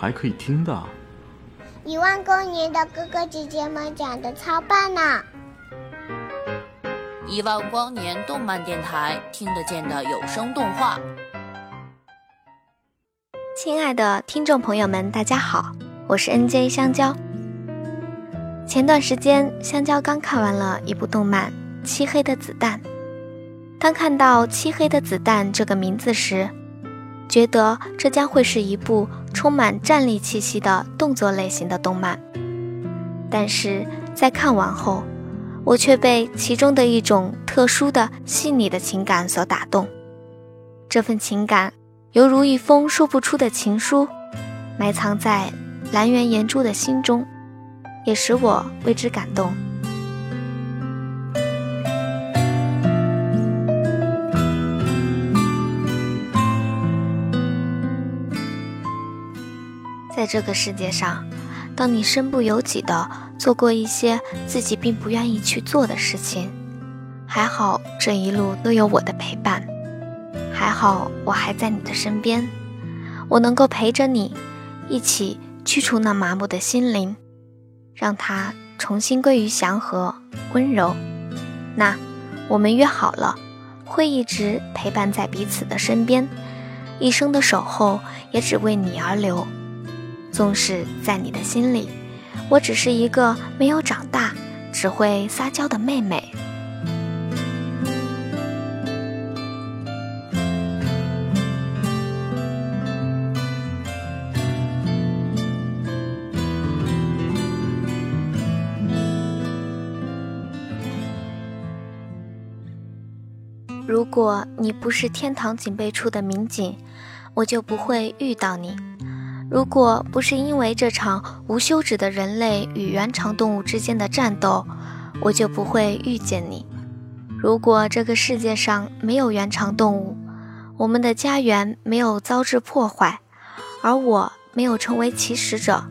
还可以听的？一万光年的哥哥姐姐们讲的超棒呢！一万光年动漫电台听得见的有声动画。亲爱的听众朋友们，大家好，我是 NJ 香蕉。前段时间，香蕉刚看完了一部动漫《漆黑的子弹》。当看到“漆黑的子弹”这个名字时，觉得这将会是一部充满战力气息的动作类型的动漫，但是在看完后，我却被其中的一种特殊的细腻的情感所打动。这份情感犹如一封说不出的情书，埋藏在蓝原岩珠的心中，也使我为之感动。这个世界上，当你身不由己的做过一些自己并不愿意去做的事情，还好这一路都有我的陪伴，还好我还在你的身边，我能够陪着你，一起驱除那麻木的心灵，让它重新归于祥和温柔。那我们约好了，会一直陪伴在彼此的身边，一生的守候也只为你而留。纵使在你的心里，我只是一个没有长大、只会撒娇的妹妹。如果你不是天堂警备处的民警，我就不会遇到你。如果不是因为这场无休止的人类与原长动物之间的战斗，我就不会遇见你。如果这个世界上没有原长动物，我们的家园没有遭致破坏，而我没有成为起始者，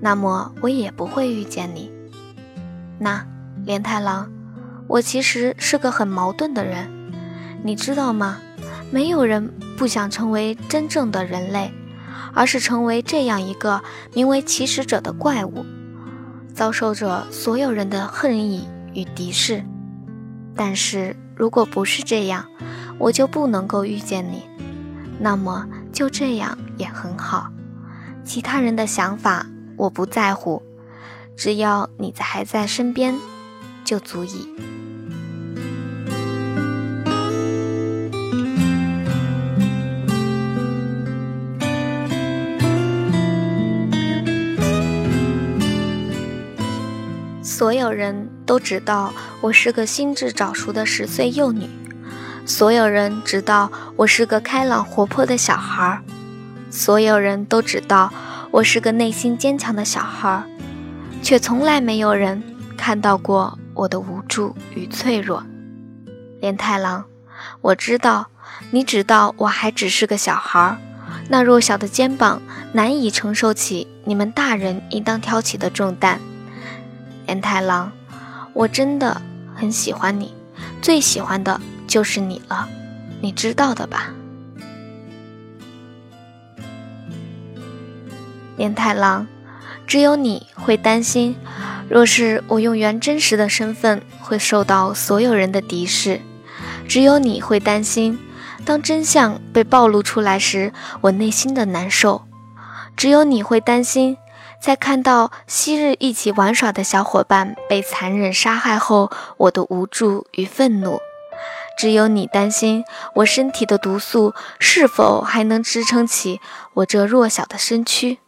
那么我也不会遇见你。那连太郎，我其实是个很矛盾的人，你知道吗？没有人不想成为真正的人类。而是成为这样一个名为起始者的怪物，遭受着所有人的恨意与敌视。但是如果不是这样，我就不能够遇见你。那么就这样也很好，其他人的想法我不在乎，只要你在还在身边，就足以。所有人都知道我是个心智早熟的十岁幼女，所有人知道我是个开朗活泼的小孩儿，所有人都知道我是个内心坚强的小孩儿，却从来没有人看到过我的无助与脆弱。连太郎，我知道你知道我还只是个小孩儿，那弱小的肩膀难以承受起你们大人应当挑起的重担。连太郎，我真的很喜欢你，最喜欢的就是你了，你知道的吧？连太郎，只有你会担心，若是我用原真实的身份，会受到所有人的敌视；只有你会担心，当真相被暴露出来时，我内心的难受；只有你会担心。在看到昔日一起玩耍的小伙伴被残忍杀害后，我的无助与愤怒，只有你担心我身体的毒素是否还能支撑起我这弱小的身躯。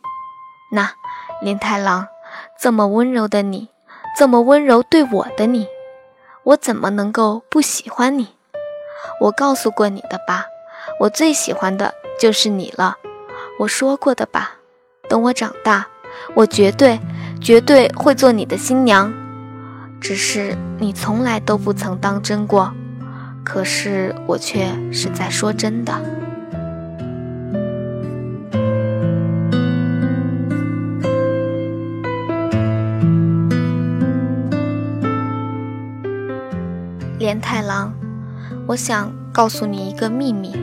那林太郎，这么温柔的你，这么温柔对我的你，我怎么能够不喜欢你？我告诉过你的吧，我最喜欢的就是你了。我说过的吧。等我长大，我绝对、绝对会做你的新娘。只是你从来都不曾当真过，可是我却是在说真的。连太郎，我想告诉你一个秘密，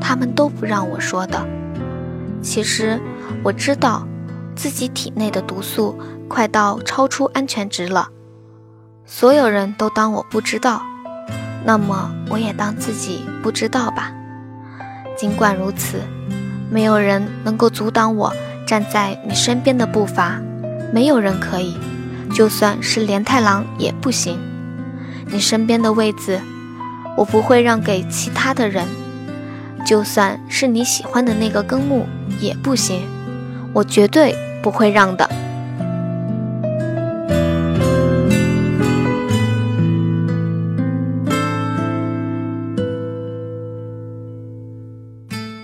他们都不让我说的。其实我知道，自己体内的毒素快到超出安全值了。所有人都当我不知道，那么我也当自己不知道吧。尽管如此，没有人能够阻挡我站在你身边的步伐，没有人可以，就算是连太郎也不行。你身边的位子，我不会让给其他的人，就算是你喜欢的那个根木也不行，我绝对不会让的。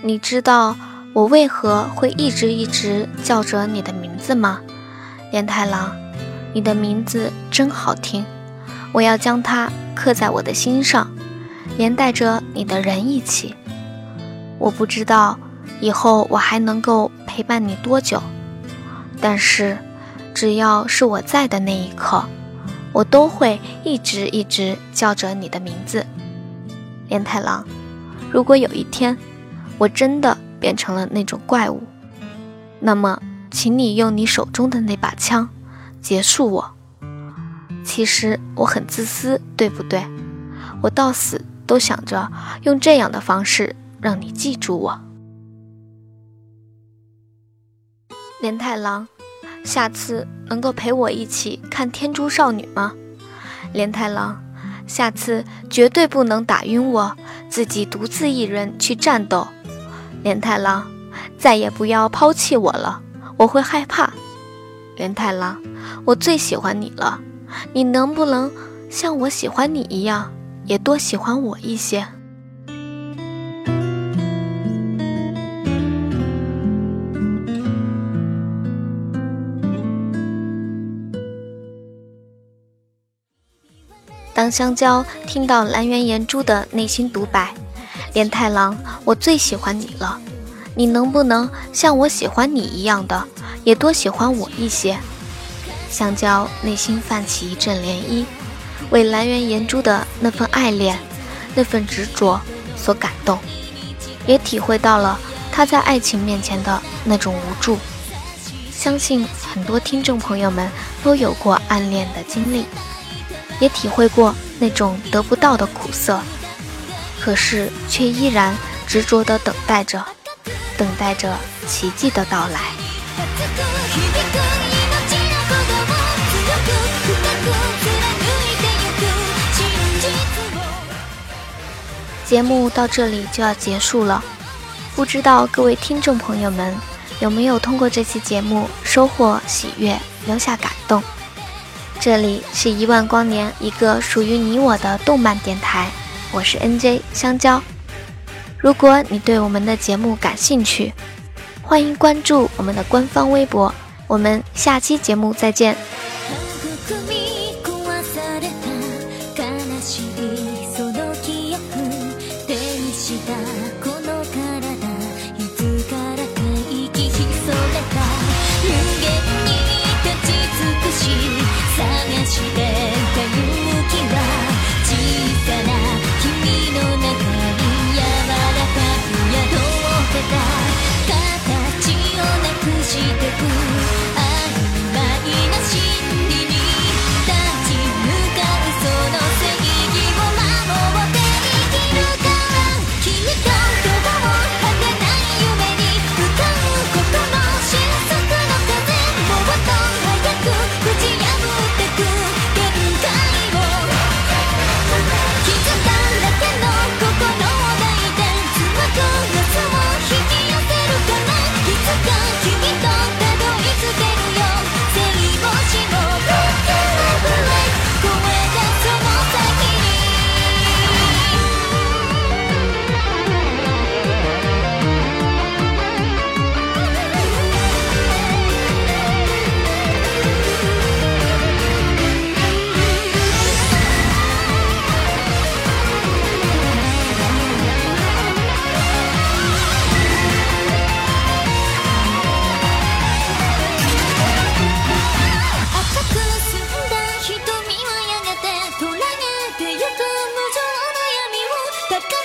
你知道我为何会一直一直叫着你的名字吗，连太郎？你的名字真好听，我要将它刻在我的心上，连带着你的人一起。我不知道以后我还能够陪伴你多久，但是只要是我在的那一刻，我都会一直一直叫着你的名字，连太郎。如果有一天，我真的变成了那种怪物，那么，请你用你手中的那把枪结束我。其实我很自私，对不对？我到死都想着用这样的方式让你记住我。连太郎，下次能够陪我一起看《天珠少女》吗？连太郎，下次绝对不能打晕我，自己独自一人去战斗。连太郎，再也不要抛弃我了，我会害怕。连太郎，我最喜欢你了，你能不能像我喜欢你一样，也多喜欢我一些？当香蕉听到蓝原岩珠的内心独白。连太郎，我最喜欢你了，你能不能像我喜欢你一样的，也多喜欢我一些？香蕉内心泛起一阵涟漪，为蓝原岩珠的那份爱恋、那份执着所感动，也体会到了他在爱情面前的那种无助。相信很多听众朋友们都有过暗恋的经历，也体会过那种得不到的苦涩。可是，却依然执着地等待着，等待着奇迹的到来。节目到这里就要结束了，不知道各位听众朋友们有没有通过这期节目收获喜悦，留下感动？这里是一万光年，一个属于你我的动漫电台。我是 NJ 香蕉，如果你对我们的节目感兴趣，欢迎关注我们的官方微博。我们下期节目再见。that